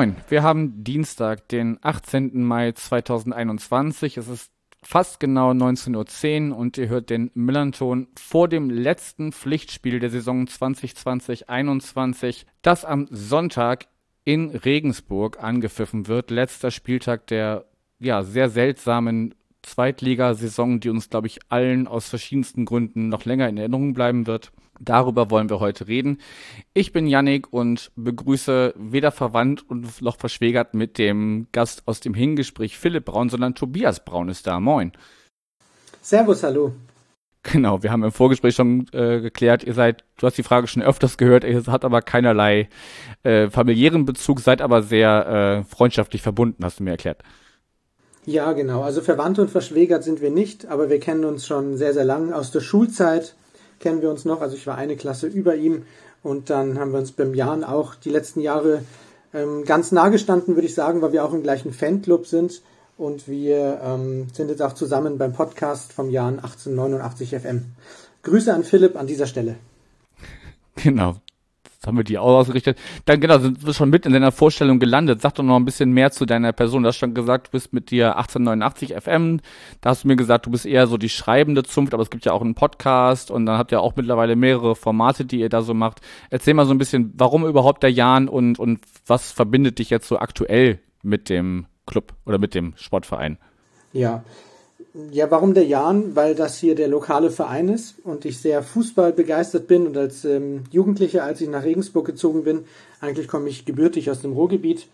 Moin, wir haben Dienstag, den 18. Mai 2021. Es ist fast genau 19.10 Uhr und ihr hört den Millanton vor dem letzten Pflichtspiel der Saison 2020-21, das am Sonntag in Regensburg angepfiffen wird. Letzter Spieltag der ja, sehr seltsamen Zweitligasaison, die uns, glaube ich, allen aus verschiedensten Gründen noch länger in Erinnerung bleiben wird. Darüber wollen wir heute reden. Ich bin Yannick und begrüße weder verwandt und noch verschwägert mit dem Gast aus dem Hingespräch Philipp Braun, sondern Tobias Braun ist da. Moin. Servus, hallo. Genau, wir haben im Vorgespräch schon äh, geklärt, ihr seid, du hast die Frage schon öfters gehört, ihr habt aber keinerlei äh, familiären Bezug, seid aber sehr äh, freundschaftlich verbunden, hast du mir erklärt. Ja, genau. Also verwandt und verschwägert sind wir nicht, aber wir kennen uns schon sehr, sehr lang aus der Schulzeit kennen wir uns noch. Also ich war eine Klasse über ihm und dann haben wir uns beim Jan auch die letzten Jahre ähm, ganz nah gestanden, würde ich sagen, weil wir auch im gleichen Fanclub sind und wir ähm, sind jetzt auch zusammen beim Podcast vom Jan 1889 FM. Grüße an Philipp an dieser Stelle. Genau, Jetzt haben wir die auch ausgerichtet. Dann genau, sind wir schon mit in deiner Vorstellung gelandet. Sag doch noch ein bisschen mehr zu deiner Person. Du hast schon gesagt, du bist mit dir 1889 FM. Da hast du mir gesagt, du bist eher so die schreibende Zunft, aber es gibt ja auch einen Podcast und dann habt ihr auch mittlerweile mehrere Formate, die ihr da so macht. Erzähl mal so ein bisschen, warum überhaupt der Jan und, und was verbindet dich jetzt so aktuell mit dem Club oder mit dem Sportverein? Ja, ja, warum der Jan? Weil das hier der lokale Verein ist und ich sehr Fußball begeistert bin und als ähm, Jugendlicher, als ich nach Regensburg gezogen bin, eigentlich komme ich gebürtig aus dem Ruhrgebiet,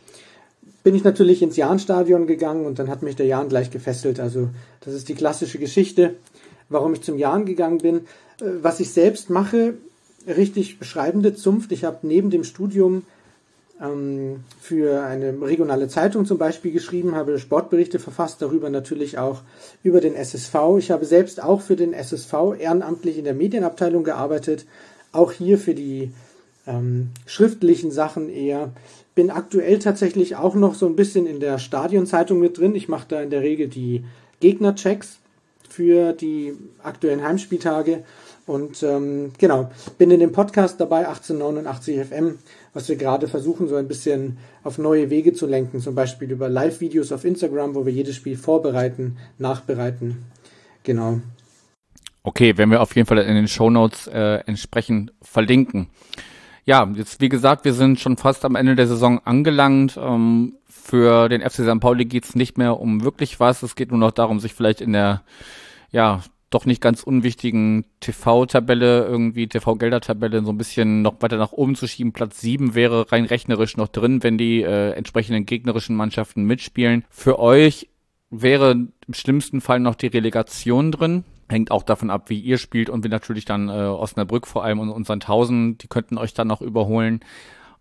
bin ich natürlich ins Jahnstadion gegangen und dann hat mich der Jan gleich gefesselt. Also das ist die klassische Geschichte, warum ich zum Jan gegangen bin. Äh, was ich selbst mache, richtig beschreibende Zunft. Ich habe neben dem Studium ähm, für eine regionale Zeitung zum Beispiel geschrieben, habe Sportberichte verfasst, darüber natürlich auch über den SSV. Ich habe selbst auch für den SSV ehrenamtlich in der Medienabteilung gearbeitet, auch hier für die ähm, schriftlichen Sachen eher. Bin aktuell tatsächlich auch noch so ein bisschen in der Stadionzeitung mit drin. Ich mache da in der Regel die Gegnerchecks für die aktuellen Heimspieltage. Und ähm, genau, bin in dem Podcast dabei, 1889 FM, was wir gerade versuchen, so ein bisschen auf neue Wege zu lenken, zum Beispiel über Live-Videos auf Instagram, wo wir jedes Spiel vorbereiten, nachbereiten. Genau. Okay, werden wir auf jeden Fall in den Show Notes äh, entsprechend verlinken. Ja, jetzt wie gesagt, wir sind schon fast am Ende der Saison angelangt. Ähm, für den FC St. Pauli geht's nicht mehr um wirklich was. Es geht nur noch darum, sich vielleicht in der ja, doch nicht ganz unwichtigen TV-Tabelle, irgendwie TV-Gelder-Tabelle so ein bisschen noch weiter nach oben zu schieben. Platz 7 wäre rein rechnerisch noch drin, wenn die äh, entsprechenden gegnerischen Mannschaften mitspielen. Für euch wäre im schlimmsten Fall noch die Relegation drin. Hängt auch davon ab, wie ihr spielt und wie natürlich dann äh, Osnabrück vor allem und, und Sandhausen, die könnten euch dann noch überholen.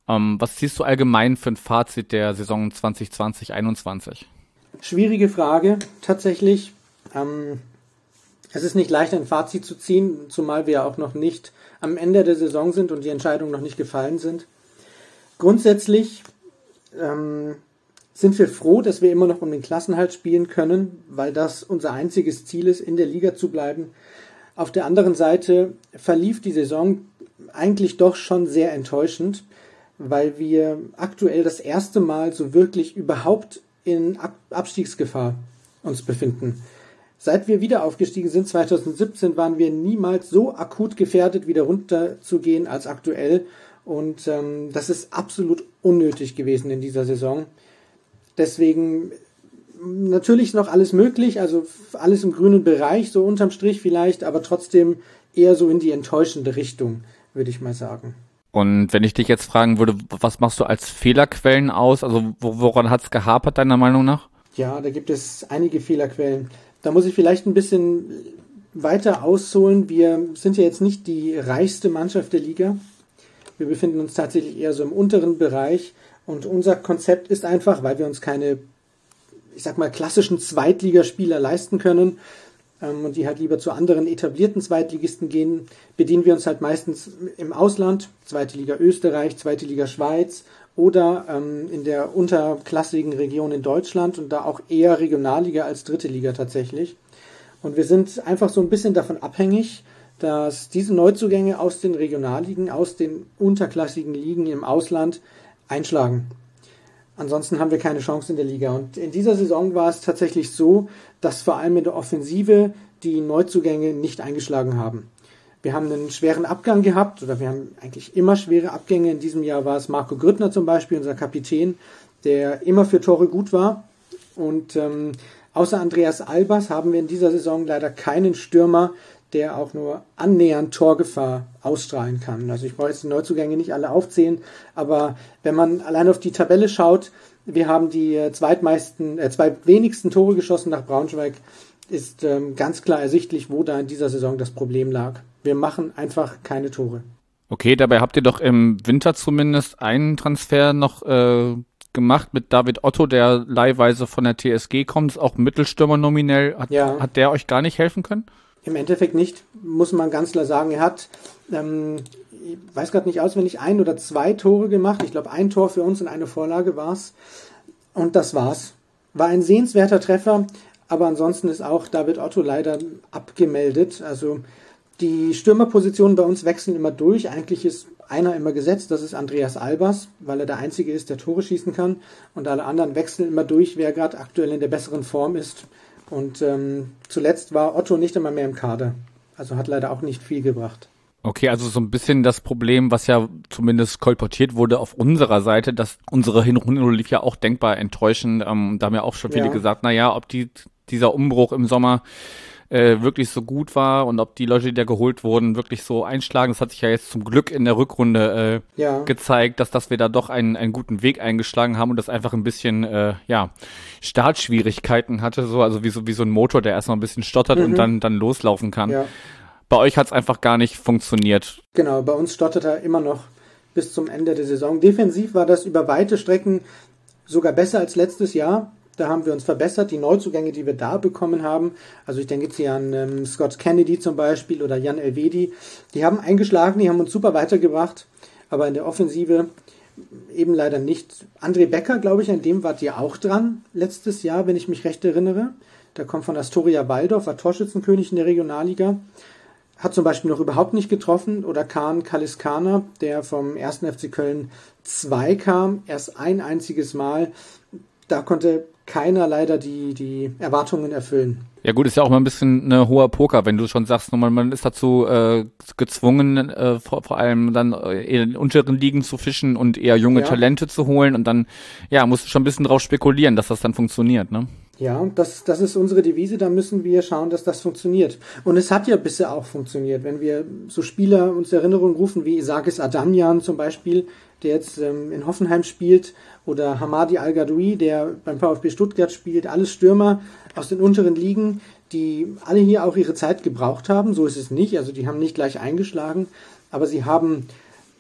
Ähm, was ziehst du allgemein für ein Fazit der Saison 2020-21? Schwierige Frage, tatsächlich. Ähm es ist nicht leicht, ein Fazit zu ziehen, zumal wir auch noch nicht am Ende der Saison sind und die Entscheidungen noch nicht gefallen sind. Grundsätzlich ähm, sind wir froh, dass wir immer noch um den Klassenhalt spielen können, weil das unser einziges Ziel ist, in der Liga zu bleiben. Auf der anderen Seite verlief die Saison eigentlich doch schon sehr enttäuschend, weil wir aktuell das erste Mal so wirklich überhaupt in Abstiegsgefahr uns befinden. Seit wir wieder aufgestiegen sind, 2017, waren wir niemals so akut gefährdet, wieder runterzugehen als aktuell. Und ähm, das ist absolut unnötig gewesen in dieser Saison. Deswegen natürlich noch alles möglich, also alles im grünen Bereich, so unterm Strich vielleicht, aber trotzdem eher so in die enttäuschende Richtung, würde ich mal sagen. Und wenn ich dich jetzt fragen würde, was machst du als Fehlerquellen aus? Also woran hat es gehapert, deiner Meinung nach? Ja, da gibt es einige Fehlerquellen. Da muss ich vielleicht ein bisschen weiter ausholen. Wir sind ja jetzt nicht die reichste Mannschaft der Liga. Wir befinden uns tatsächlich eher so im unteren Bereich. Und unser Konzept ist einfach, weil wir uns keine, ich sag mal, klassischen Zweitligaspieler leisten können ähm, und die halt lieber zu anderen etablierten Zweitligisten gehen, bedienen wir uns halt meistens im Ausland, zweite Liga Österreich, zweite Liga Schweiz oder ähm, in der unterklassigen Region in Deutschland und da auch eher Regionalliga als dritte Liga tatsächlich. Und wir sind einfach so ein bisschen davon abhängig, dass diese Neuzugänge aus den Regionalligen, aus den unterklassigen Ligen im Ausland einschlagen. Ansonsten haben wir keine Chance in der Liga. Und in dieser Saison war es tatsächlich so, dass vor allem in der Offensive die Neuzugänge nicht eingeschlagen haben. Wir haben einen schweren Abgang gehabt, oder wir haben eigentlich immer schwere Abgänge. In diesem Jahr war es Marco Grüttner zum Beispiel, unser Kapitän, der immer für Tore gut war. Und ähm, außer Andreas Albers haben wir in dieser Saison leider keinen Stürmer, der auch nur annähernd Torgefahr ausstrahlen kann. Also ich brauche jetzt die Neuzugänge nicht alle aufzählen, aber wenn man allein auf die Tabelle schaut, wir haben die äh, zweitmeisten, äh, zwei wenigsten Tore geschossen nach Braunschweig, ist ähm, ganz klar ersichtlich, wo da in dieser Saison das Problem lag. Wir machen einfach keine Tore. Okay, dabei habt ihr doch im Winter zumindest einen Transfer noch äh, gemacht mit David Otto, der leihweise von der TSG kommt, ist auch Mittelstürmer nominell. Hat, ja. hat der euch gar nicht helfen können? Im Endeffekt nicht, muss man ganz klar sagen. Er hat, ähm, ich weiß gerade nicht auswendig, ein oder zwei Tore gemacht. Ich glaube, ein Tor für uns und eine Vorlage war's. Und das war's. War ein sehenswerter Treffer, aber ansonsten ist auch David Otto leider abgemeldet. Also die Stürmerpositionen bei uns wechseln immer durch. Eigentlich ist einer immer gesetzt, das ist Andreas Albers, weil er der Einzige ist, der Tore schießen kann. Und alle anderen wechseln immer durch, wer gerade aktuell in der besseren Form ist. Und ähm, zuletzt war Otto nicht immer mehr im Kader. Also hat leider auch nicht viel gebracht. Okay, also so ein bisschen das Problem, was ja zumindest kolportiert wurde auf unserer Seite, dass unsere Hinrunde lief ja auch denkbar enttäuschend. Ähm, da haben ja auch schon viele ja. gesagt, na ja, ob die, dieser Umbruch im Sommer äh, wirklich so gut war und ob die Leute, die da geholt wurden, wirklich so einschlagen. Das hat sich ja jetzt zum Glück in der Rückrunde äh, ja. gezeigt, dass, dass wir da doch einen, einen guten Weg eingeschlagen haben und das einfach ein bisschen, äh, ja, Startschwierigkeiten hatte, so, also wie so, wie so ein Motor, der erstmal ein bisschen stottert mhm. und dann, dann loslaufen kann. Ja. Bei euch hat es einfach gar nicht funktioniert. Genau, bei uns stottert er immer noch bis zum Ende der Saison. Defensiv war das über weite Strecken sogar besser als letztes Jahr. Da haben wir uns verbessert. Die Neuzugänge, die wir da bekommen haben, also ich denke jetzt hier an ähm, Scott Kennedy zum Beispiel oder Jan Elvedi, die haben eingeschlagen, die haben uns super weitergebracht. Aber in der Offensive eben leider nicht. André Becker, glaube ich, an dem wart ihr auch dran letztes Jahr, wenn ich mich recht erinnere. Der kommt von Astoria Waldorf, war Torschützenkönig in der Regionalliga. Hat zum Beispiel noch überhaupt nicht getroffen. Oder Kahn Kaliskana, der vom 1. FC Köln 2 kam, erst ein einziges Mal. Da konnte keiner leider die, die Erwartungen erfüllen. Ja gut, ist ja auch mal ein bisschen eine hoher Poker, wenn du schon sagst, man, man ist dazu äh, gezwungen, äh, vor, vor allem dann äh, in den unteren Ligen zu fischen und eher junge ja. Talente zu holen und dann, ja, musst du schon ein bisschen drauf spekulieren, dass das dann funktioniert, ne? Ja, das, das ist unsere Devise, da müssen wir schauen, dass das funktioniert. Und es hat ja bisher auch funktioniert, wenn wir so Spieler uns Erinnerungen rufen wie Isakis Adamjan zum Beispiel, der jetzt ähm, in Hoffenheim spielt, oder Hamadi Al-Gadoui, der beim VfB Stuttgart spielt, alles Stürmer aus den unteren Ligen, die alle hier auch ihre Zeit gebraucht haben. So ist es nicht, also die haben nicht gleich eingeschlagen, aber sie haben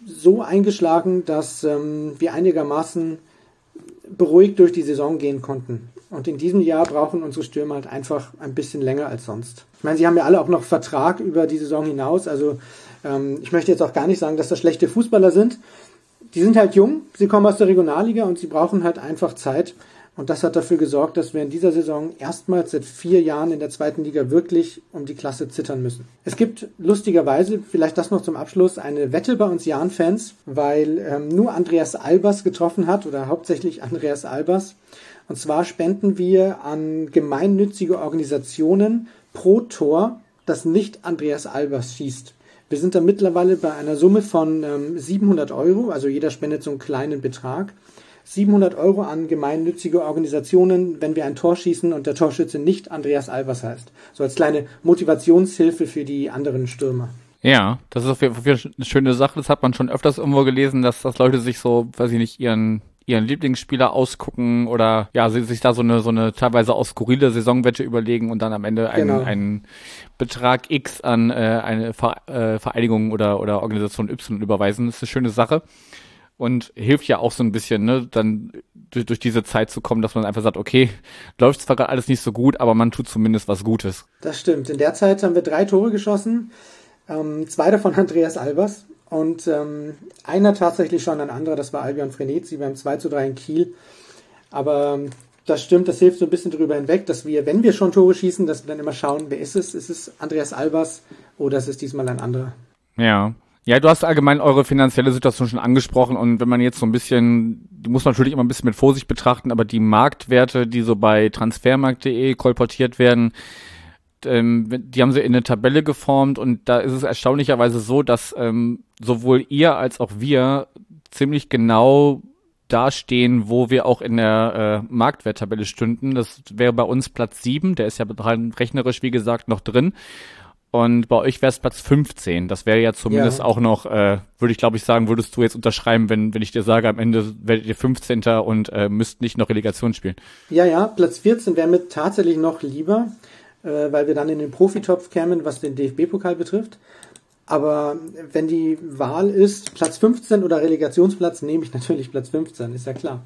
so eingeschlagen, dass ähm, wir einigermaßen beruhigt durch die Saison gehen konnten. Und in diesem Jahr brauchen unsere Stürmer halt einfach ein bisschen länger als sonst. Ich meine, sie haben ja alle auch noch Vertrag über die Saison hinaus. Also ähm, ich möchte jetzt auch gar nicht sagen, dass das schlechte Fußballer sind. Die sind halt jung, sie kommen aus der Regionalliga und sie brauchen halt einfach Zeit. Und das hat dafür gesorgt, dass wir in dieser Saison erstmals seit vier Jahren in der zweiten Liga wirklich um die Klasse zittern müssen. Es gibt lustigerweise, vielleicht das noch zum Abschluss, eine Wette bei uns Jahn-Fans, weil ähm, nur Andreas Albers getroffen hat oder hauptsächlich Andreas Albers. Und zwar spenden wir an gemeinnützige Organisationen pro Tor, das nicht Andreas Albers schießt. Wir sind da mittlerweile bei einer Summe von ähm, 700 Euro, also jeder spendet so einen kleinen Betrag. 700 Euro an gemeinnützige Organisationen, wenn wir ein Tor schießen und der Torschütze nicht Andreas Albers heißt. So als kleine Motivationshilfe für die anderen Stürmer. Ja, das ist auf jeden Fall eine schöne Sache. Das hat man schon öfters irgendwo gelesen, dass, dass Leute sich so, weiß ich nicht, ihren ihren Lieblingsspieler ausgucken oder ja, sie sich da so eine so eine teilweise auch skurrile Saisonwette überlegen und dann am Ende einen, genau. einen Betrag X an äh, eine Ver, äh, Vereinigung oder oder Organisation Y überweisen. Das ist eine schöne Sache und hilft ja auch so ein bisschen, ne, dann durch, durch diese Zeit zu kommen, dass man einfach sagt, okay, läuft zwar gerade alles nicht so gut, aber man tut zumindest was Gutes. Das stimmt. In der Zeit haben wir drei Tore geschossen, ähm, zwei davon Andreas Albers Und ähm, einer tatsächlich schon, ein anderer, das war Albion Frenetzi beim 2 zu 3 in Kiel. Aber ähm, das stimmt, das hilft so ein bisschen darüber hinweg, dass wir, wenn wir schon Tore schießen, dass wir dann immer schauen, wer ist es? Ist es Andreas Albers oder ist es diesmal ein anderer? Ja. Ja, du hast allgemein eure finanzielle Situation schon angesprochen und wenn man jetzt so ein bisschen, die muss man natürlich immer ein bisschen mit Vorsicht betrachten, aber die Marktwerte, die so bei transfermarkt.de kolportiert werden, ähm, die haben sie in eine Tabelle geformt und da ist es erstaunlicherweise so, dass ähm, sowohl ihr als auch wir ziemlich genau dastehen, wo wir auch in der äh, Marktwerttabelle stünden. Das wäre bei uns Platz 7, der ist ja rechnerisch, wie gesagt, noch drin. Und bei euch wäre es Platz 15. Das wäre ja zumindest ja. auch noch, äh, würde ich glaube ich sagen, würdest du jetzt unterschreiben, wenn, wenn ich dir sage, am Ende werdet ihr 15. und äh, müsst nicht noch Relegation spielen. Ja, ja, Platz 14 wäre mir tatsächlich noch lieber äh, weil wir dann in den Profitopf kämen, was den DFB-Pokal betrifft. Aber wenn die Wahl ist, Platz 15 oder Relegationsplatz, nehme ich natürlich Platz 15, ist ja klar.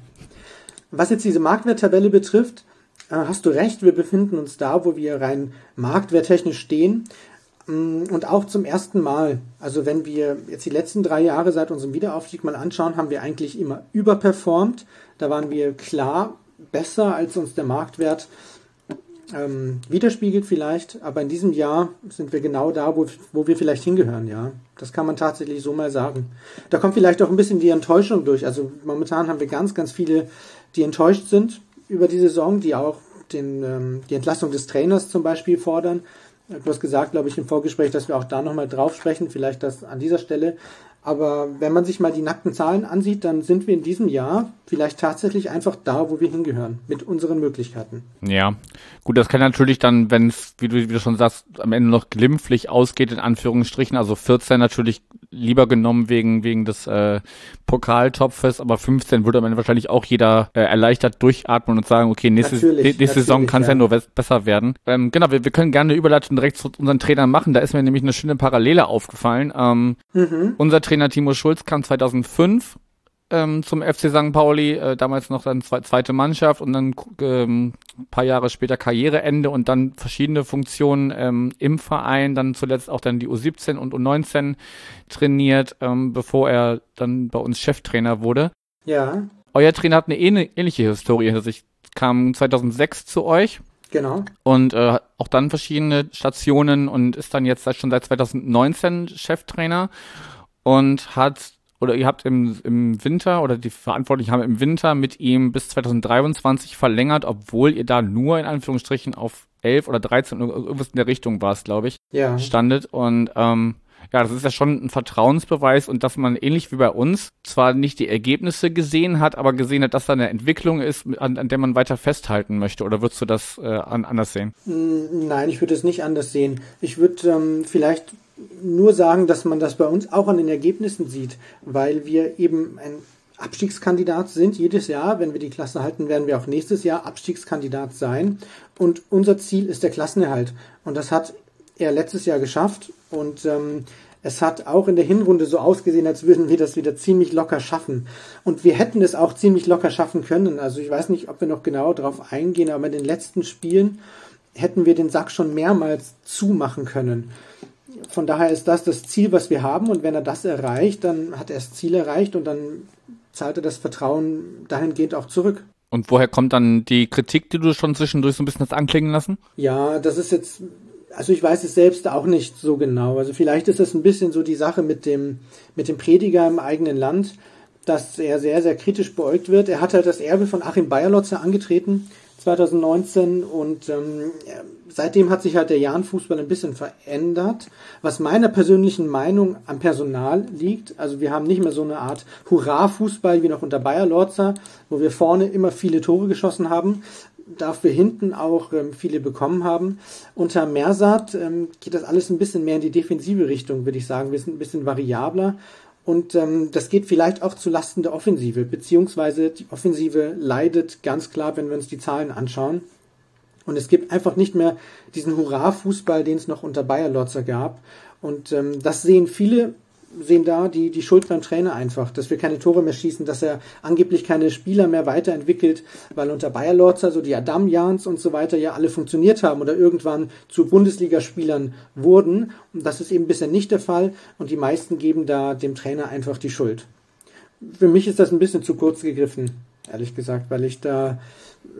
Was jetzt diese Marktwerttabelle betrifft, äh, hast du recht, wir befinden uns da, wo wir rein marktwerttechnisch stehen. Mm, und auch zum ersten Mal, also wenn wir jetzt die letzten drei Jahre seit unserem Wiederaufstieg mal anschauen, haben wir eigentlich immer überperformt. Da waren wir klar besser, als uns der Marktwert ähm, widerspiegelt vielleicht, aber in diesem Jahr sind wir genau da, wo, wo wir vielleicht hingehören, ja. Das kann man tatsächlich so mal sagen. Da kommt vielleicht auch ein bisschen die Enttäuschung durch. Also momentan haben wir ganz, ganz viele, die enttäuscht sind über die Saison, die auch den, ähm, die Entlassung des Trainers zum Beispiel fordern. Du hast gesagt, glaube ich, im Vorgespräch, dass wir auch da nochmal drauf sprechen, vielleicht das an dieser Stelle. Aber wenn man sich mal die nackten Zahlen ansieht, dann sind wir in diesem Jahr vielleicht tatsächlich einfach da, wo wir hingehören, mit unseren Möglichkeiten. Ja, gut, das kann natürlich dann, wenn es, wie du, wie du schon sagst, am Ende noch glimpflich ausgeht, in Anführungsstrichen, also 14 natürlich lieber genommen wegen, wegen des äh, Pokaltopfes, aber 15 würde am Ende wahrscheinlich auch jeder äh, erleichtert durchatmen und sagen, okay, nächste, nächste Saison kann es ja. ja. nur besser werden. Ähm, genau, wir, wir können gerne eine Überleitung direkt zu unseren Trainern machen. Da ist mir nämlich eine schöne Parallele aufgefallen. Ähm, mhm. Unser Trainer Timo Schulz kam 2005 ähm, zum FC St. Pauli, äh, damals noch dann zwe zweite Mannschaft und dann ähm, paar Jahre später Karriereende und dann verschiedene Funktionen ähm, im Verein, dann zuletzt auch dann die U17 und U19 trainiert, ähm, bevor er dann bei uns Cheftrainer wurde. Ja. Euer Trainer hat eine ähnliche Historie hinter sich. Kam 2006 zu euch. Genau. Und äh, auch dann verschiedene Stationen und ist dann jetzt schon seit 2019 Cheftrainer und hat oder ihr habt im, im Winter oder die Verantwortlichen haben im Winter mit ihm bis 2023 verlängert, obwohl ihr da nur in Anführungsstrichen auf 11 oder 13 irgendwas in der Richtung war es, glaube ich, ja. standet und ähm, ja, das ist ja schon ein Vertrauensbeweis und dass man ähnlich wie bei uns zwar nicht die Ergebnisse gesehen hat, aber gesehen hat, dass da eine Entwicklung ist, an, an der man weiter festhalten möchte. Oder würdest du das äh, anders sehen? Nein, ich würde es nicht anders sehen. Ich würde ähm, vielleicht nur sagen, dass man das bei uns auch an den Ergebnissen sieht, weil wir eben ein Abstiegskandidat sind jedes Jahr. Wenn wir die Klasse halten, werden wir auch nächstes Jahr Abstiegskandidat sein. Und unser Ziel ist der Klassenerhalt. Und das hat er letztes Jahr geschafft. Und ähm, es hat auch in der Hinrunde so ausgesehen, als würden wir das wieder ziemlich locker schaffen. Und wir hätten es auch ziemlich locker schaffen können. Also ich weiß nicht, ob wir noch genau darauf eingehen, aber in den letzten Spielen hätten wir den Sack schon mehrmals zumachen können von daher ist das das Ziel, was wir haben. Und wenn er das erreicht, dann hat er das Ziel erreicht und dann zahlt er das Vertrauen dahingehend auch zurück. Und woher kommt dann die Kritik, die du schon zwischendurch so ein bisschen hast anklingen lassen? Ja, das ist jetzt, also ich weiß es selbst auch nicht so genau. Also vielleicht ist es ein bisschen so die Sache mit dem, mit dem Prediger im eigenen Land, dass er sehr, sehr kritisch beäugt wird. Er hat halt das Erbe von Achim Bayerlotzer angetreten 2019 und ähm, seitdem hat sich halt der Jahn-Fußball ein bisschen verändert, was meiner persönlichen Meinung am Personal liegt. Also wir haben nicht mehr so eine Art Hurra-Fußball wie noch unter Bayer Lorzer, wo wir vorne immer viele Tore geschossen haben, dafür hinten auch ähm, viele bekommen haben. Unter Mersat ähm, geht das alles ein bisschen mehr in die defensive Richtung, würde ich sagen. Wir sind ein bisschen variabler und ähm, das geht vielleicht auch zu Lasten der Offensive, beziehungsweise die Offensive leidet ganz klar, wenn wir uns die Zahlen anschauen. Und es gibt einfach nicht mehr diesen Hurra-Fußball, den es noch unter Bayer Lotzer gab. Und ähm, das sehen viele sehen da die, die Schuld beim Trainer einfach, dass wir keine Tore mehr schießen, dass er angeblich keine Spieler mehr weiterentwickelt, weil unter Bayer Lorzer so die Adam-Jans und so weiter ja alle funktioniert haben oder irgendwann zu Bundesligaspielern wurden. Und das ist eben bisher nicht der Fall und die meisten geben da dem Trainer einfach die Schuld. Für mich ist das ein bisschen zu kurz gegriffen, ehrlich gesagt, weil ich da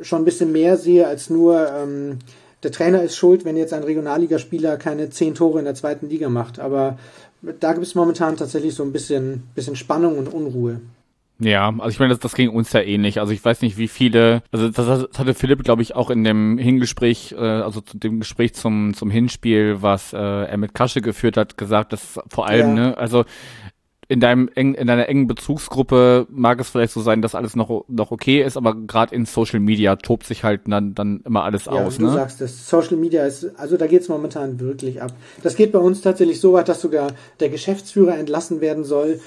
schon ein bisschen mehr sehe als nur ähm, der Trainer ist schuld, wenn jetzt ein Regionalligaspieler keine zehn Tore in der zweiten Liga macht. Aber da gibt es momentan tatsächlich so ein bisschen, bisschen Spannung und Unruhe. Ja, also ich meine, das, das ging uns ja ähnlich. Also ich weiß nicht, wie viele, also das, das hatte Philipp, glaube ich, auch in dem Hingespräch, äh, also zu dem Gespräch zum, zum Hinspiel, was äh, er mit Kasche geführt hat, gesagt, dass vor allem, ja. ne, also in deinem eng, in deiner engen Bezugsgruppe mag es vielleicht so sein, dass alles noch noch okay ist, aber gerade in Social Media tobt sich halt dann dann immer alles ja, aus. Du ne? sagst es. Social Media ist, also da geht's momentan wirklich ab. Das geht bei uns tatsächlich so weit, dass sogar der Geschäftsführer entlassen werden soll.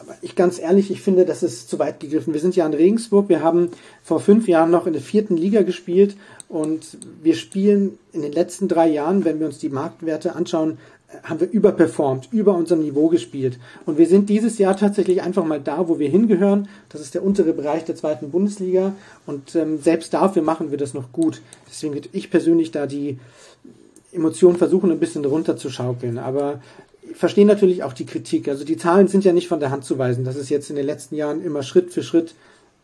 Aber ich ganz ehrlich, ich finde, das ist zu weit gegriffen. Wir sind ja in Regensburg. Wir haben vor fünf Jahren noch in der vierten Liga gespielt und wir spielen in den letzten drei Jahren, wenn wir uns die Marktwerte anschauen, haben wir überperformt, über unserem Niveau gespielt. Und wir sind dieses Jahr tatsächlich einfach mal da, wo wir hingehören. Das ist der untere Bereich der zweiten Bundesliga. Und ähm, selbst dafür machen wir das noch gut. Deswegen würde ich persönlich da die Emotionen versuchen, ein bisschen runterzuschaukeln. Aber ich verstehe natürlich auch die Kritik. Also die Zahlen sind ja nicht von der Hand zu weisen, dass es jetzt in den letzten Jahren immer Schritt für Schritt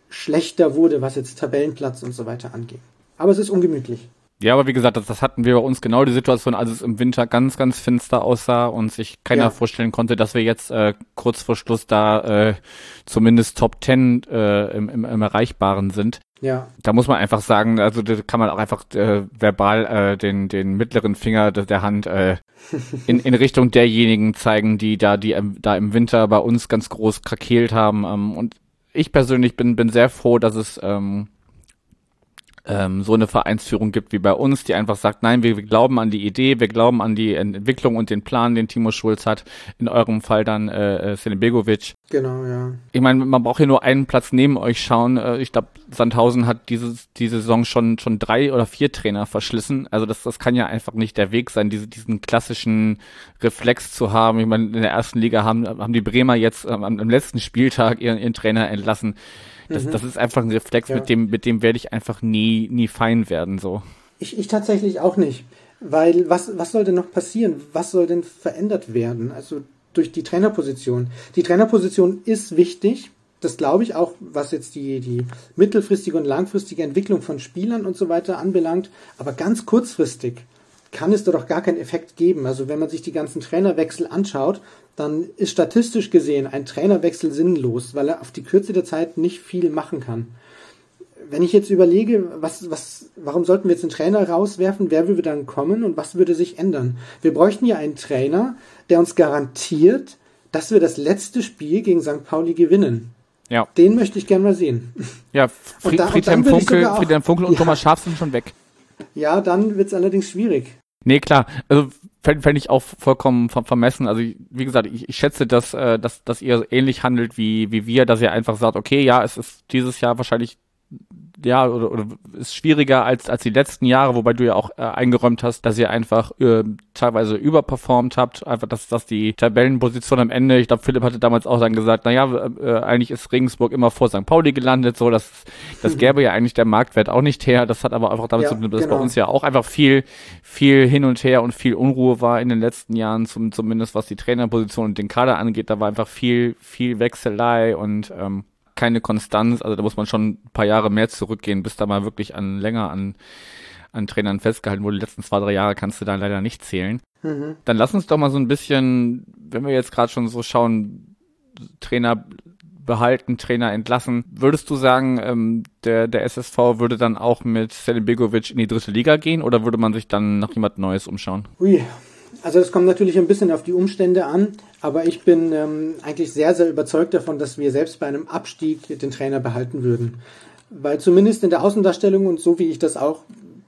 schlechter wurde, was jetzt Tabellenplatz und so weiter angeht. Aber es ist ungemütlich. Ja, aber wie gesagt, das, das hatten wir bei uns genau die Situation, als es im Winter ganz, ganz finster aussah und sich keiner ja. vorstellen konnte, dass wir jetzt äh, kurz vor Schluss da äh, zumindest Top Ten äh, im, im, im Erreichbaren sind. Ja. Da muss man einfach sagen, also da kann man auch einfach äh, verbal äh, den, den mittleren Finger der Hand äh, in, in Richtung derjenigen zeigen, die da, die ähm, da im Winter bei uns ganz groß krakeelt haben. Ähm, und ich persönlich bin, bin sehr froh, dass es ähm, ähm, so eine Vereinsführung gibt wie bei uns, die einfach sagt, nein, wir, wir glauben an die Idee, wir glauben an die Entwicklung und den Plan, den Timo Schulz hat. In eurem Fall dann äh, äh Selim Begovic. Genau, ja. Ich meine, man braucht hier nur einen Platz neben euch schauen. Äh, ich glaube, Sandhausen hat diese, diese Saison schon, schon drei oder vier Trainer verschlissen. Also das, das kann ja einfach nicht der Weg sein, diese, diesen klassischen Reflex zu haben. Ich meine, in der ersten Liga haben, haben die Bremer jetzt am, am letzten Spieltag ihren, ihren Trainer entlassen. Das, mhm. das ist einfach ein Reflex, ja. mit dem, mit dem werde ich einfach nie, nie fein werden, so. Ich, ich tatsächlich auch nicht. Weil was, was soll denn noch passieren? Was soll denn verändert werden? Also durch die Trainerposition. Die Trainerposition ist wichtig. Das glaube ich auch, was jetzt die, die mittelfristige und langfristige Entwicklung von Spielern und so weiter anbelangt. Aber ganz kurzfristig kann es doch gar keinen Effekt geben. Also wenn man sich die ganzen Trainerwechsel anschaut, dann ist statistisch gesehen ein Trainerwechsel sinnlos, weil er auf die Kürze der Zeit nicht viel machen kann. Wenn ich jetzt überlege, was, was, warum sollten wir jetzt einen Trainer rauswerfen, wer würde dann kommen und was würde sich ändern? Wir bräuchten ja einen Trainer, der uns garantiert, dass wir das letzte Spiel gegen St. Pauli gewinnen. Ja. Den möchte ich gerne mal sehen. Ja, Fried, da, Friedhelm, Funkel, auch, Friedhelm Funkel und ja, Thomas Schaf sind schon weg. Ja, dann wird es allerdings schwierig. Nee, klar. Also fände fänd ich auch vollkommen vermessen. Also wie gesagt, ich, ich schätze, dass, äh, dass, dass ihr ähnlich handelt wie, wie wir, dass ihr einfach sagt, okay, ja, es ist dieses Jahr wahrscheinlich ja, oder, oder ist schwieriger als, als die letzten Jahre, wobei du ja auch äh, eingeräumt hast, dass ihr einfach äh, teilweise überperformt habt, einfach, dass, dass die Tabellenposition am Ende, ich glaube, Philipp hatte damals auch dann gesagt, naja, äh, eigentlich ist Regensburg immer vor St. Pauli gelandet, so, das, das gäbe ja eigentlich der Marktwert auch nicht her, das hat aber einfach damit ja, zu tun, dass genau. bei uns ja auch einfach viel, viel hin und her und viel Unruhe war in den letzten Jahren, zum, zumindest was die Trainerposition und den Kader angeht, da war einfach viel, viel Wechselei und ähm, keine Konstanz. Also da muss man schon ein paar Jahre mehr zurückgehen, bis da mal wirklich an länger an, an Trainern festgehalten wurde. Die letzten zwei, drei Jahre kannst du da leider nicht zählen. Mhm. Dann lass uns doch mal so ein bisschen, wenn wir jetzt gerade schon so schauen, Trainer behalten, Trainer entlassen. Würdest du sagen, ähm, der, der SSV würde dann auch mit Selim Begovic in die dritte Liga gehen oder würde man sich dann nach jemand Neues umschauen? Ui, also es kommt natürlich ein bisschen auf die Umstände an, aber ich bin ähm, eigentlich sehr, sehr überzeugt davon, dass wir selbst bei einem Abstieg den Trainer behalten würden. Weil zumindest in der Außendarstellung und so wie ich das auch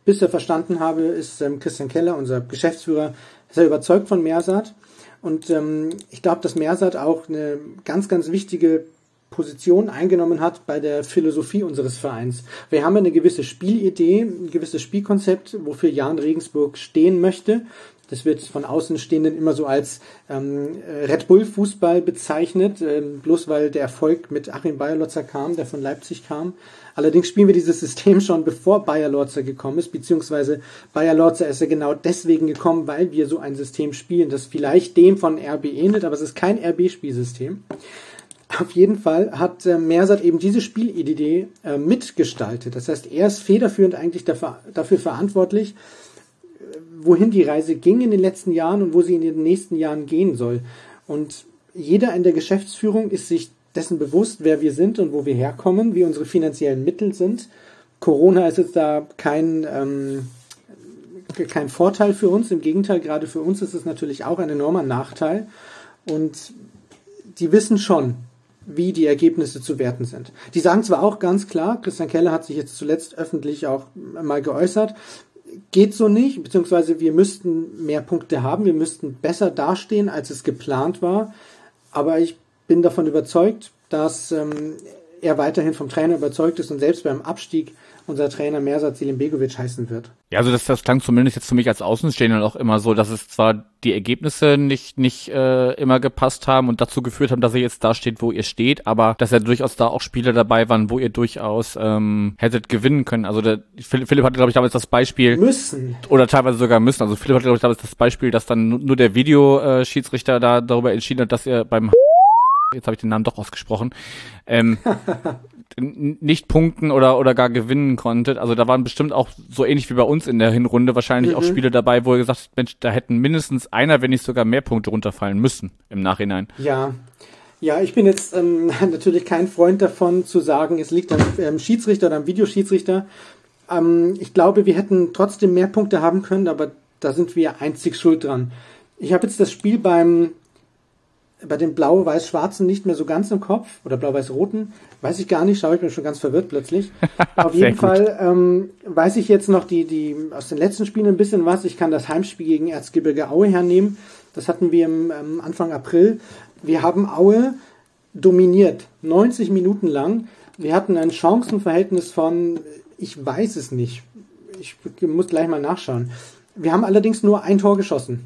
bisher verstanden habe, ist ähm, Christian Keller, unser Geschäftsführer, sehr überzeugt von Mersat. Und ähm, ich glaube, dass Mersat auch eine ganz, ganz wichtige Position eingenommen hat bei der Philosophie unseres Vereins. Wir haben eine gewisse Spielidee, ein gewisses Spielkonzept, wofür Jan Regensburg stehen möchte. Das wird von Außenstehenden immer so als ähm, Red Bull Fußball bezeichnet, äh, bloß weil der Erfolg mit Achim Bayerlotzer kam, der von Leipzig kam. Allerdings spielen wir dieses System schon bevor Bayer Lorzer gekommen ist, beziehungsweise Bayer Lorzer ist ja genau deswegen gekommen, weil wir so ein System spielen, das vielleicht dem von RB ähnelt, aber es ist kein RB-Spielsystem. Auf jeden Fall hat äh, Mersat eben diese Spielidee äh, mitgestaltet. Das heißt, er ist federführend eigentlich dafür, dafür verantwortlich, wohin die Reise ging in den letzten Jahren und wo sie in den nächsten Jahren gehen soll. Und jeder in der Geschäftsführung ist sich dessen bewusst, wer wir sind und wo wir herkommen, wie unsere finanziellen Mittel sind. Corona ist jetzt da kein, ähm, kein Vorteil für uns. Im Gegenteil, gerade für uns ist es natürlich auch ein enormer Nachteil. Und die wissen schon, wie die Ergebnisse zu werten sind. Die sagen zwar auch ganz klar, Christian Keller hat sich jetzt zuletzt öffentlich auch mal geäußert, geht so nicht, beziehungsweise wir müssten mehr Punkte haben, wir müssten besser dastehen, als es geplant war. Aber ich bin davon überzeugt, dass ähm, er weiterhin vom Trainer überzeugt ist und selbst beim Abstieg unser Trainer Mersat Begovic heißen wird. Ja, also das, das klang zumindest jetzt für mich als Außenstehender auch immer so, dass es zwar die Ergebnisse nicht nicht äh, immer gepasst haben und dazu geführt haben, dass er jetzt da steht, wo ihr steht, aber dass er durchaus da auch Spiele dabei waren, wo ihr durchaus ähm, hättet gewinnen können. Also der, Philipp, Philipp hatte glaube ich damals das Beispiel müssen oder teilweise sogar müssen. Also Philipp hatte glaube ich damals das Beispiel, dass dann nur der Videoschiedsrichter da darüber entschieden hat, dass er beim jetzt habe ich den Namen doch ausgesprochen, ähm, nicht punkten oder, oder gar gewinnen konntet. Also da waren bestimmt auch so ähnlich wie bei uns in der Hinrunde wahrscheinlich mhm. auch Spiele dabei, wo ihr gesagt habt, Mensch, da hätten mindestens einer, wenn nicht sogar mehr Punkte runterfallen müssen im Nachhinein. Ja. Ja, ich bin jetzt ähm, natürlich kein Freund davon zu sagen, es liegt am ähm, Schiedsrichter oder am Videoschiedsrichter. Ähm, ich glaube, wir hätten trotzdem mehr Punkte haben können, aber da sind wir einzig schuld dran. Ich habe jetzt das Spiel beim bei den blau-weiß-schwarzen nicht mehr so ganz im Kopf oder blau-weiß-roten, weiß ich gar nicht, schaue ich mir schon ganz verwirrt plötzlich. Auf jeden gut. Fall ähm, weiß ich jetzt noch die, die aus den letzten Spielen ein bisschen was. Ich kann das Heimspiel gegen Erzgebirge Aue hernehmen. Das hatten wir im ähm, Anfang April. Wir haben Aue dominiert, 90 Minuten lang. Wir hatten ein Chancenverhältnis von, ich weiß es nicht, ich muss gleich mal nachschauen. Wir haben allerdings nur ein Tor geschossen.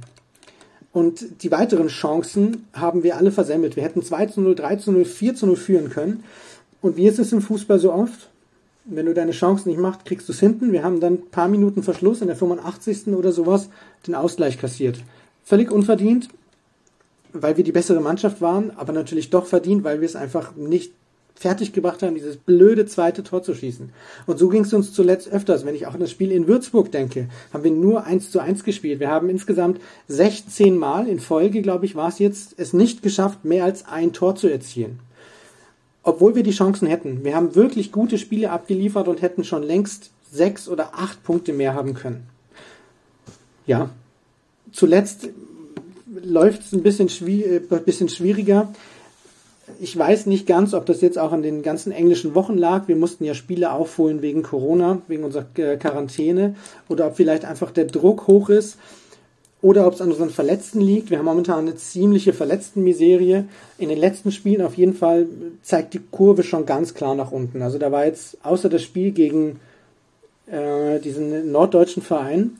Und die weiteren Chancen haben wir alle versemmelt. Wir hätten 2 zu 0, 3 zu 0, 4 zu 0 führen können. Und wie ist es im Fußball so oft? Wenn du deine Chancen nicht machst, kriegst du es hinten. Wir haben dann ein paar Minuten Verschluss in der 85. oder sowas den Ausgleich kassiert. Völlig unverdient, weil wir die bessere Mannschaft waren, aber natürlich doch verdient, weil wir es einfach nicht fertiggebracht haben, dieses blöde zweite Tor zu schießen. Und so ging es uns zuletzt öfters. Wenn ich auch an das Spiel in Würzburg denke, haben wir nur 1 zu 1 gespielt. Wir haben insgesamt 16 Mal in Folge, glaube ich, war es jetzt, es nicht geschafft, mehr als ein Tor zu erzielen. Obwohl wir die Chancen hätten. Wir haben wirklich gute Spiele abgeliefert und hätten schon längst sechs oder acht Punkte mehr haben können. Ja, zuletzt läuft es ein bisschen, schwi äh, bisschen schwieriger ich weiß nicht ganz, ob das jetzt auch an den ganzen englischen Wochen lag. Wir mussten ja Spiele aufholen wegen Corona, wegen unserer äh, Quarantäne oder ob vielleicht einfach der Druck hoch ist oder ob es an unseren Verletzten liegt. Wir haben momentan eine ziemliche Verletztenmiserie. In den letzten Spielen auf jeden Fall zeigt die Kurve schon ganz klar nach unten. Also da war jetzt außer das Spiel gegen äh, diesen norddeutschen Verein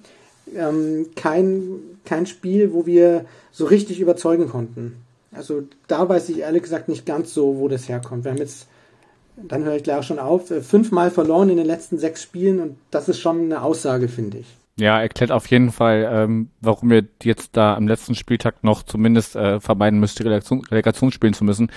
ähm, kein, kein Spiel, wo wir so richtig überzeugen konnten. Also da weiß ich ehrlich gesagt nicht ganz so, wo das herkommt. Wir haben jetzt, dann höre ich gleich auch schon auf, äh, fünfmal verloren in den letzten sechs Spielen und das ist schon eine Aussage, finde ich. Ja, erklärt auf jeden Fall, ähm, warum ihr jetzt da am letzten Spieltag noch zumindest äh, vermeiden müsst, die Relegation, Relegation spielen zu müssen.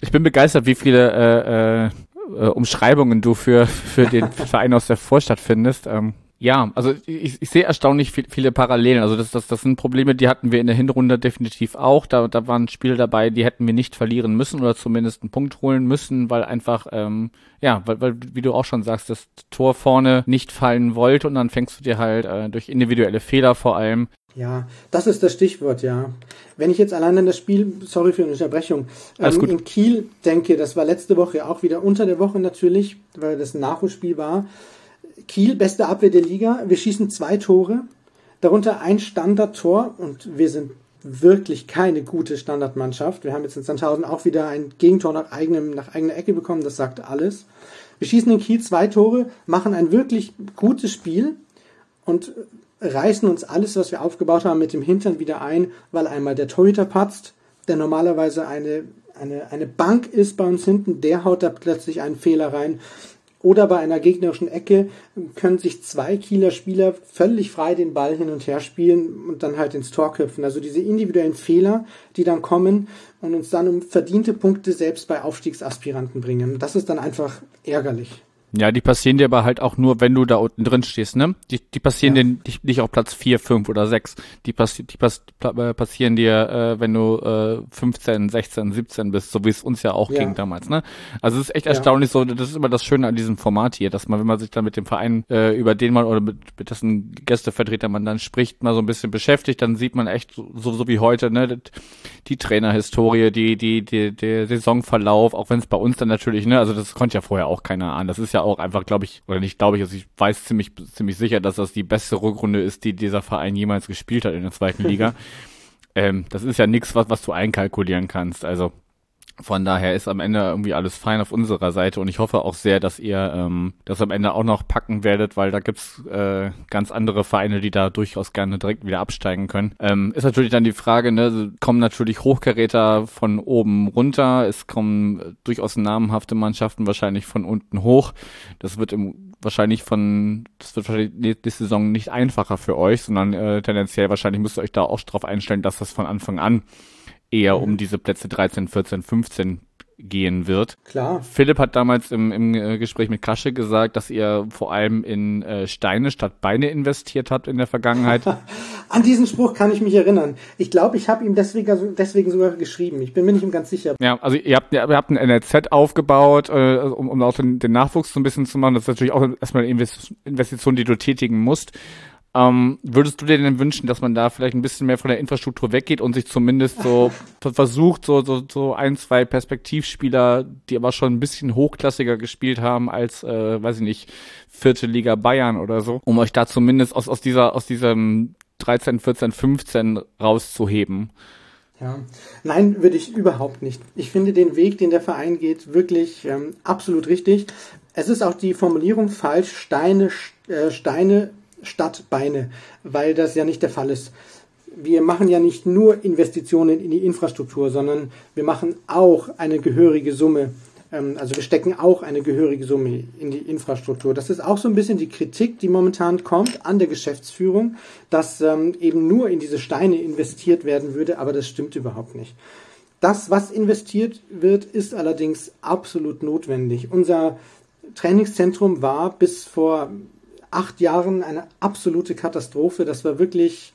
Ich bin begeistert, wie viele äh, äh, äh Umschreibungen du für, für den Verein aus der Vorstadt findest. Ähm, ja, also ich, ich sehe erstaunlich viel, viele Parallelen. Also das, das, das sind Probleme, die hatten wir in der Hinrunde definitiv auch. Da, da waren Spiele dabei, die hätten wir nicht verlieren müssen oder zumindest einen Punkt holen müssen, weil einfach, ähm, ja, weil, weil, wie du auch schon sagst, das Tor vorne nicht fallen wollte und dann fängst du dir halt äh, durch individuelle Fehler vor allem. Ja, das ist das Stichwort, ja. Wenn ich jetzt allein an das Spiel, sorry für die Unterbrechung, ähm, in Kiel denke, das war letzte Woche auch wieder unter der Woche natürlich, weil das ein Nachholspiel war Kiel, beste Abwehr der Liga. Wir schießen zwei Tore, darunter ein Standardtor und wir sind wirklich keine gute Standardmannschaft. Wir haben jetzt in Sandhausen auch wieder ein Gegentor nach, eigenem, nach eigener Ecke bekommen, das sagt alles. Wir schießen in Kiel zwei Tore, machen ein wirklich gutes Spiel und reißen uns alles, was wir aufgebaut haben, mit dem Hintern wieder ein, weil einmal der Torhüter patzt, der normalerweise eine, eine, eine Bank ist bei uns hinten, der haut da plötzlich einen Fehler rein. Oder bei einer gegnerischen Ecke können sich zwei Kieler Spieler völlig frei den Ball hin und her spielen und dann halt ins Tor köpfen. Also diese individuellen Fehler, die dann kommen und uns dann um verdiente Punkte selbst bei Aufstiegsaspiranten bringen. Das ist dann einfach ärgerlich. Ja, die passieren dir aber halt auch nur, wenn du da unten drin stehst, ne? Die, die passieren ja. dir nicht, nicht auf Platz 4, 5 oder 6. Die, passi die pass äh, passieren dir, äh, wenn du äh, 15, 16, 17 bist, so wie es uns ja auch ja. ging damals, ne? Also es ist echt erstaunlich ja. so, das ist immer das Schöne an diesem Format hier, dass man, wenn man sich dann mit dem Verein, äh, über den man oder mit, mit dessen Gästevertreter man dann spricht, mal so ein bisschen beschäftigt, dann sieht man echt so, so wie heute, ne? Die Trainerhistorie, die, die, die, der Saisonverlauf, auch wenn es bei uns dann natürlich, ne? Also das konnte ja vorher auch keiner ahnen. Das ist ja auch einfach, glaube ich, oder nicht glaube ich, also ich weiß ziemlich, ziemlich sicher, dass das die beste Rückrunde ist, die dieser Verein jemals gespielt hat in der zweiten Liga. ähm, das ist ja nichts, was, was du einkalkulieren kannst. Also von daher ist am Ende irgendwie alles fein auf unserer Seite und ich hoffe auch sehr, dass ihr ähm, das am Ende auch noch packen werdet, weil da gibt's äh, ganz andere Vereine, die da durchaus gerne direkt wieder absteigen können. Ähm, ist natürlich dann die Frage, ne, kommen natürlich Hochkaräter von oben runter, es kommen durchaus namenhafte Mannschaften wahrscheinlich von unten hoch. Das wird im wahrscheinlich von, das wird wahrscheinlich nächste Saison nicht einfacher für euch, sondern äh, tendenziell wahrscheinlich müsst ihr euch da auch darauf einstellen, dass das von Anfang an eher um diese Plätze 13, 14, 15 gehen wird. Klar. Philipp hat damals im, im äh, Gespräch mit Kasche gesagt, dass ihr vor allem in äh, Steine statt Beine investiert habt in der Vergangenheit. An diesen Spruch kann ich mich erinnern. Ich glaube, ich habe ihm deswegen, deswegen sogar geschrieben. Ich bin mir nicht ganz sicher. Ja, also ihr habt, ihr habt ein NLZ aufgebaut, äh, um, um auch den, den Nachwuchs so ein bisschen zu machen. Das ist natürlich auch erstmal eine Investition, die du tätigen musst. Ähm, würdest du dir denn wünschen, dass man da vielleicht ein bisschen mehr von der Infrastruktur weggeht und sich zumindest so versucht, so, so, so ein, zwei Perspektivspieler, die aber schon ein bisschen hochklassiger gespielt haben als, äh, weiß ich nicht, vierte Liga Bayern oder so, um euch da zumindest aus, aus dieser, aus diesem 13, 14, 15 rauszuheben? Ja, nein, würde ich überhaupt nicht. Ich finde den Weg, den der Verein geht, wirklich ähm, absolut richtig. Es ist auch die Formulierung falsch, Steine, äh, Steine statt Beine, weil das ja nicht der Fall ist. Wir machen ja nicht nur Investitionen in die Infrastruktur, sondern wir machen auch eine gehörige Summe. Ähm, also wir stecken auch eine gehörige Summe in die Infrastruktur. Das ist auch so ein bisschen die Kritik, die momentan kommt an der Geschäftsführung, dass ähm, eben nur in diese Steine investiert werden würde, aber das stimmt überhaupt nicht. Das, was investiert wird, ist allerdings absolut notwendig. Unser Trainingszentrum war bis vor acht Jahren eine absolute Katastrophe. Das war wirklich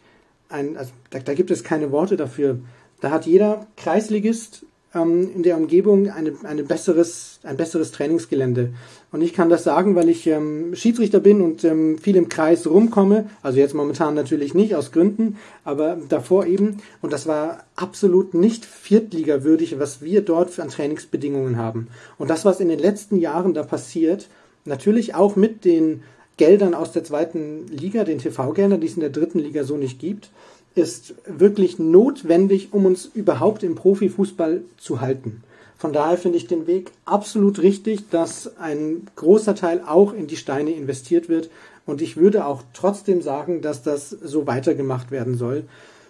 ein, also da, da gibt es keine Worte dafür. Da hat jeder Kreisligist ähm, in der Umgebung eine, eine besseres, ein besseres Trainingsgelände. Und ich kann das sagen, weil ich ähm, Schiedsrichter bin und ähm, viel im Kreis rumkomme. Also jetzt momentan natürlich nicht aus Gründen, aber davor eben. Und das war absolut nicht viertligawürdig, was wir dort an Trainingsbedingungen haben. Und das, was in den letzten Jahren da passiert, natürlich auch mit den Geldern aus der zweiten Liga, den TV-Geldern, die es in der dritten Liga so nicht gibt, ist wirklich notwendig, um uns überhaupt im Profifußball zu halten. Von daher finde ich den Weg absolut richtig, dass ein großer Teil auch in die Steine investiert wird. Und ich würde auch trotzdem sagen, dass das so weitergemacht werden soll.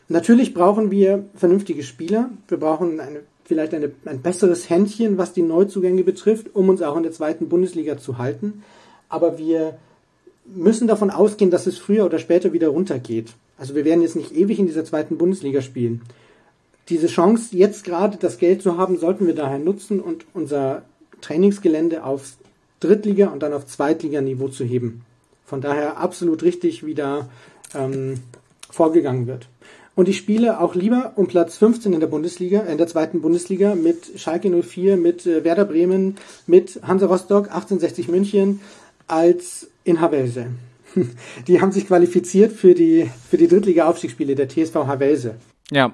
Natürlich brauchen wir vernünftige Spieler. Wir brauchen eine, vielleicht eine, ein besseres Händchen, was die Neuzugänge betrifft, um uns auch in der zweiten Bundesliga zu halten. Aber wir müssen davon ausgehen, dass es früher oder später wieder runtergeht. Also wir werden jetzt nicht ewig in dieser zweiten Bundesliga spielen. Diese Chance, jetzt gerade das Geld zu haben, sollten wir daher nutzen und unser Trainingsgelände auf Drittliga und dann auf Zweitliganiveau zu heben. Von daher absolut richtig, wie da ähm, vorgegangen wird. Und ich spiele auch lieber um Platz 15 in der Bundesliga, in der zweiten Bundesliga mit Schalke 04, mit äh, Werder Bremen, mit Hansa Rostock, 1860 München, als in Havelse. Die haben sich qualifiziert für die, für die Drittliga-Aufstiegsspiele der TSV Havelse. Ja,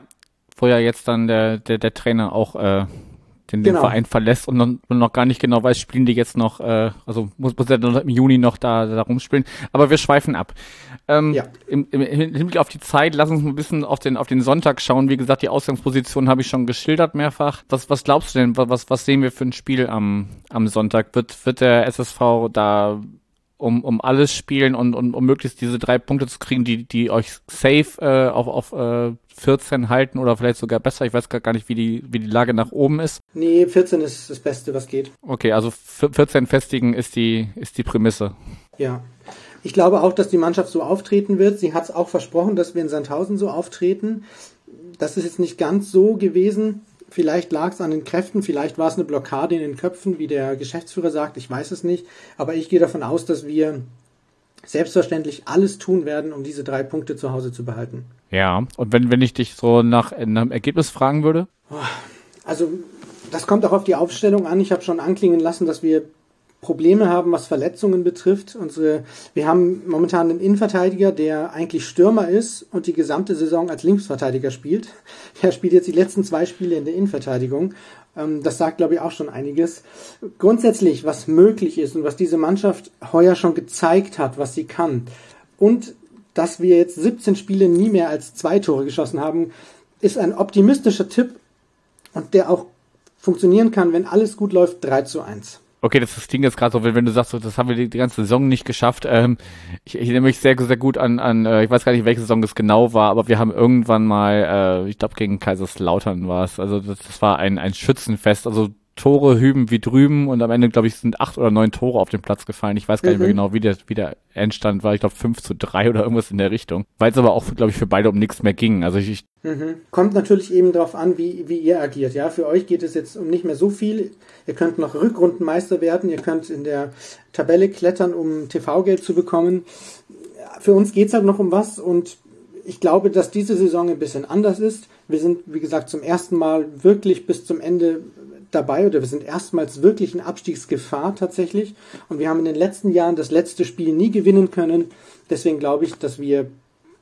wo ja jetzt dann der, der, der Trainer auch äh, den, den genau. Verein verlässt und noch, und noch gar nicht genau weiß, spielen die jetzt noch, äh, also muss, muss er dann im Juni noch da, da rumspielen. Aber wir schweifen ab. Ähm, ja. im, im, Im Hinblick auf die Zeit, lass uns ein bisschen auf den, auf den Sonntag schauen. Wie gesagt, die Ausgangsposition habe ich schon geschildert mehrfach. Was, was glaubst du denn, was, was sehen wir für ein Spiel am, am Sonntag? Wird, wird der SSV da um, um alles spielen und, und um möglichst diese drei Punkte zu kriegen, die, die euch safe äh, auf, auf äh, 14 halten oder vielleicht sogar besser. Ich weiß gar nicht, wie die, wie die Lage nach oben ist. Nee, 14 ist das Beste, was geht. Okay, also 14 festigen ist die, ist die Prämisse. Ja. Ich glaube auch, dass die Mannschaft so auftreten wird. Sie hat es auch versprochen, dass wir in Sandhausen so auftreten. Das ist jetzt nicht ganz so gewesen. Vielleicht lag es an den Kräften, vielleicht war es eine Blockade in den Köpfen, wie der Geschäftsführer sagt, ich weiß es nicht. Aber ich gehe davon aus, dass wir selbstverständlich alles tun werden, um diese drei Punkte zu Hause zu behalten. Ja, und wenn, wenn ich dich so nach einem Ergebnis fragen würde? Also, das kommt auch auf die Aufstellung an. Ich habe schon anklingen lassen, dass wir Probleme haben, was Verletzungen betrifft. Unsere, wir haben momentan einen Innenverteidiger, der eigentlich Stürmer ist und die gesamte Saison als Linksverteidiger spielt. Er spielt jetzt die letzten zwei Spiele in der Innenverteidigung. Ähm, das sagt, glaube ich, auch schon einiges. Grundsätzlich, was möglich ist und was diese Mannschaft heuer schon gezeigt hat, was sie kann. Und dass wir jetzt 17 Spiele nie mehr als zwei Tore geschossen haben, ist ein optimistischer Tipp und der auch funktionieren kann, wenn alles gut läuft, 3 zu 1. Okay, das, das klingt jetzt gerade so, wenn, du sagst, das haben wir die, ganze Saison nicht geschafft. Ähm, ich, ich erinnere mich sehr, sehr gut an, an äh, ich weiß gar nicht, welche Saison es genau war, aber wir haben irgendwann mal, äh, ich glaube gegen Kaiserslautern war es, also das, das war ein, ein Schützenfest, also Tore hüben wie drüben und am Ende, glaube ich, sind acht oder neun Tore auf den Platz gefallen. Ich weiß gar nicht mehr mhm. genau, wie der, wie der Endstand war. Ich glaube, fünf zu drei oder irgendwas in der Richtung. Weil es aber auch, glaube ich, für beide um nichts mehr ging. Also ich, mhm. Kommt natürlich eben darauf an, wie, wie ihr agiert. Ja, für euch geht es jetzt um nicht mehr so viel. Ihr könnt noch Rückrundenmeister werden. Ihr könnt in der Tabelle klettern, um TV-Geld zu bekommen. Für uns geht's halt noch um was und ich glaube, dass diese Saison ein bisschen anders ist. Wir sind, wie gesagt, zum ersten Mal wirklich bis zum Ende dabei oder wir sind erstmals wirklich in Abstiegsgefahr tatsächlich. Und wir haben in den letzten Jahren das letzte Spiel nie gewinnen können. Deswegen glaube ich, dass wir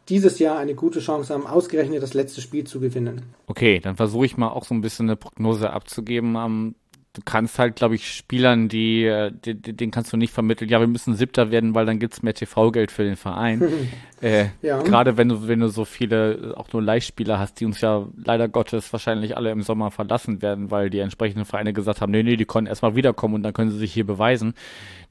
dieses Jahr eine gute Chance haben, ausgerechnet das letzte Spiel zu gewinnen. Okay, dann versuche ich mal auch so ein bisschen eine Prognose abzugeben. am du kannst halt, glaube ich, Spielern, die, äh, die, den kannst du nicht vermitteln, ja, wir müssen Siebter werden, weil dann gibt's mehr TV-Geld für den Verein. äh, ja. Gerade wenn du, wenn du so viele auch nur Leihspieler hast, die uns ja leider Gottes wahrscheinlich alle im Sommer verlassen werden, weil die entsprechenden Vereine gesagt haben, nee, nee, die können erstmal wiederkommen und dann können sie sich hier beweisen.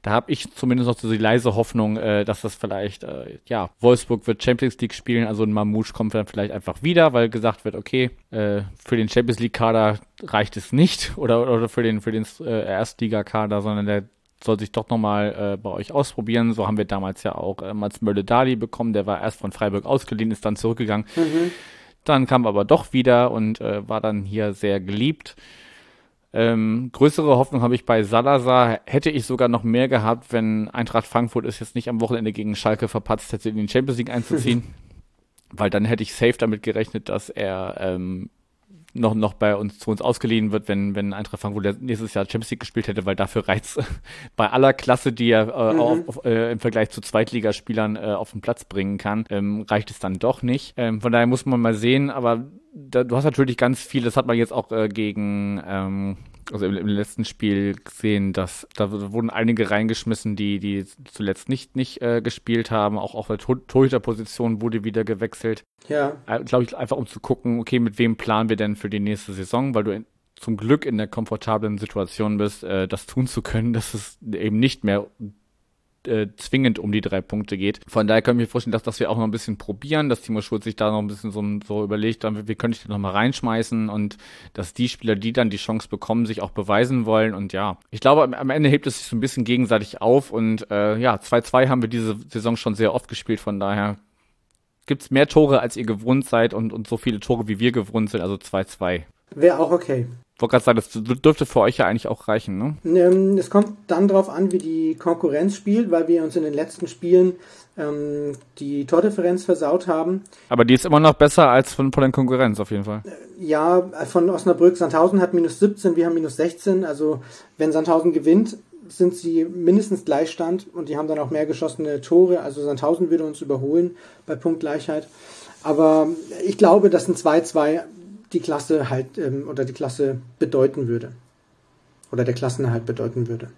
Da habe ich zumindest noch so die leise Hoffnung, äh, dass das vielleicht, äh, ja, Wolfsburg wird Champions League spielen, also ein Mamouche kommt dann vielleicht einfach wieder, weil gesagt wird, okay, äh, für den Champions League-Kader reicht es nicht oder, oder für den, für den äh, Erstliga-Kader, sondern der soll sich doch nochmal äh, bei euch ausprobieren. So haben wir damals ja auch äh, Mats Mölle-Dali bekommen, der war erst von Freiburg ausgeliehen, ist dann zurückgegangen. Mhm. Dann kam aber doch wieder und äh, war dann hier sehr geliebt. Ähm, größere Hoffnung habe ich bei Salazar. Hätte ich sogar noch mehr gehabt, wenn Eintracht Frankfurt es jetzt nicht am Wochenende gegen Schalke verpatzt hätte, in den Champions League einzuziehen. Weil dann hätte ich safe damit gerechnet, dass er ähm, noch, noch bei uns zu uns ausgeliehen wird, wenn, wenn Eintracht Frankfurt nächstes Jahr Champions League gespielt hätte, weil dafür reizt bei aller Klasse, die er äh, mhm. auf, auf, äh, im Vergleich zu Zweitligaspielern äh, auf den Platz bringen kann, ähm, reicht es dann doch nicht. Ähm, von daher muss man mal sehen, aber da, du hast natürlich ganz viel, das hat man jetzt auch äh, gegen, ähm, also im, im, letzten Spiel gesehen, dass da wurden einige reingeschmissen, die, die zuletzt nicht, nicht äh, gespielt haben. Auch auf der Torhüterposition wurde wieder gewechselt. Ja. Äh, Glaube ich, einfach um zu gucken, okay, mit wem planen wir denn für die nächste Saison, weil du in, zum Glück in der komfortablen Situation bist, äh, das tun zu können, dass es eben nicht mehr äh, zwingend um die drei Punkte geht. Von daher können wir vorstellen, dass, dass wir auch noch ein bisschen probieren, dass Timo Schulz sich da noch ein bisschen so, so überlegt, dann, wie könnte ich den noch mal reinschmeißen und dass die Spieler, die dann die Chance bekommen, sich auch beweisen wollen und ja, ich glaube, am, am Ende hebt es sich so ein bisschen gegenseitig auf und äh, ja, 2-2 haben wir diese Saison schon sehr oft gespielt, von daher gibt's mehr Tore, als ihr gewohnt seid und, und so viele Tore, wie wir gewohnt sind, also 2-2. Wäre auch okay wollte gerade sagen, das dürfte für euch ja eigentlich auch reichen, ne? Ähm, es kommt dann darauf an, wie die Konkurrenz spielt, weil wir uns in den letzten Spielen ähm, die Tordifferenz versaut haben. Aber die ist immer noch besser als von, von der Konkurrenz auf jeden Fall. Äh, ja, von Osnabrück, Sandhausen hat minus 17, wir haben minus 16. Also wenn Sandhausen gewinnt, sind sie mindestens Gleichstand und die haben dann auch mehr geschossene Tore. Also Sandhausen würde uns überholen bei Punktgleichheit. Aber ich glaube, dass ein 2-2 die Klasse halt ähm, oder die Klasse bedeuten würde. Oder der Klassenerhalt bedeuten würde.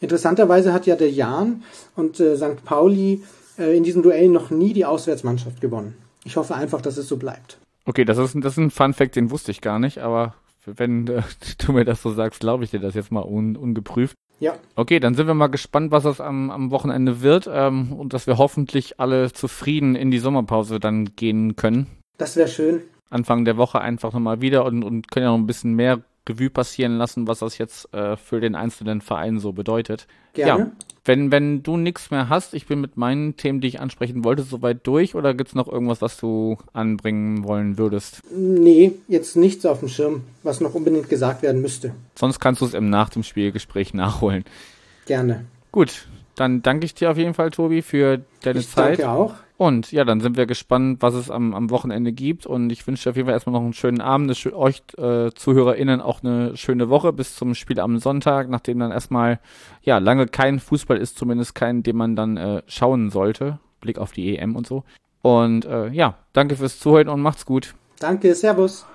Interessanterweise hat ja der Jan und äh, St. Pauli äh, in diesem Duell noch nie die Auswärtsmannschaft gewonnen. Ich hoffe einfach, dass es so bleibt. Okay, das ist, das ist ein Fun Fact, den wusste ich gar nicht, aber wenn äh, du mir das so sagst, glaube ich dir das jetzt mal un, ungeprüft. Ja. Okay, dann sind wir mal gespannt, was das am, am Wochenende wird ähm, und dass wir hoffentlich alle zufrieden in die Sommerpause dann gehen können. Das wäre schön. Anfang der Woche einfach nochmal wieder und, und können ja noch ein bisschen mehr Revue passieren lassen, was das jetzt äh, für den einzelnen Verein so bedeutet. Gerne. Ja, wenn, wenn du nichts mehr hast, ich bin mit meinen Themen, die ich ansprechen wollte, soweit durch oder gibt's noch irgendwas, was du anbringen wollen würdest? Nee, jetzt nichts auf dem Schirm, was noch unbedingt gesagt werden müsste. Sonst kannst du es im Nach dem Spielgespräch nachholen. Gerne. Gut, dann danke ich dir auf jeden Fall, Tobi, für deine Ich Zeit. danke auch. Und ja, dann sind wir gespannt, was es am, am Wochenende gibt. Und ich wünsche dir auf jeden Fall erstmal noch einen schönen Abend, eine euch äh, ZuhörerInnen auch eine schöne Woche bis zum Spiel am Sonntag, nachdem dann erstmal ja lange kein Fußball ist, zumindest kein, den man dann äh, schauen sollte. Blick auf die EM und so. Und äh, ja, danke fürs Zuhören und macht's gut. Danke, Servus.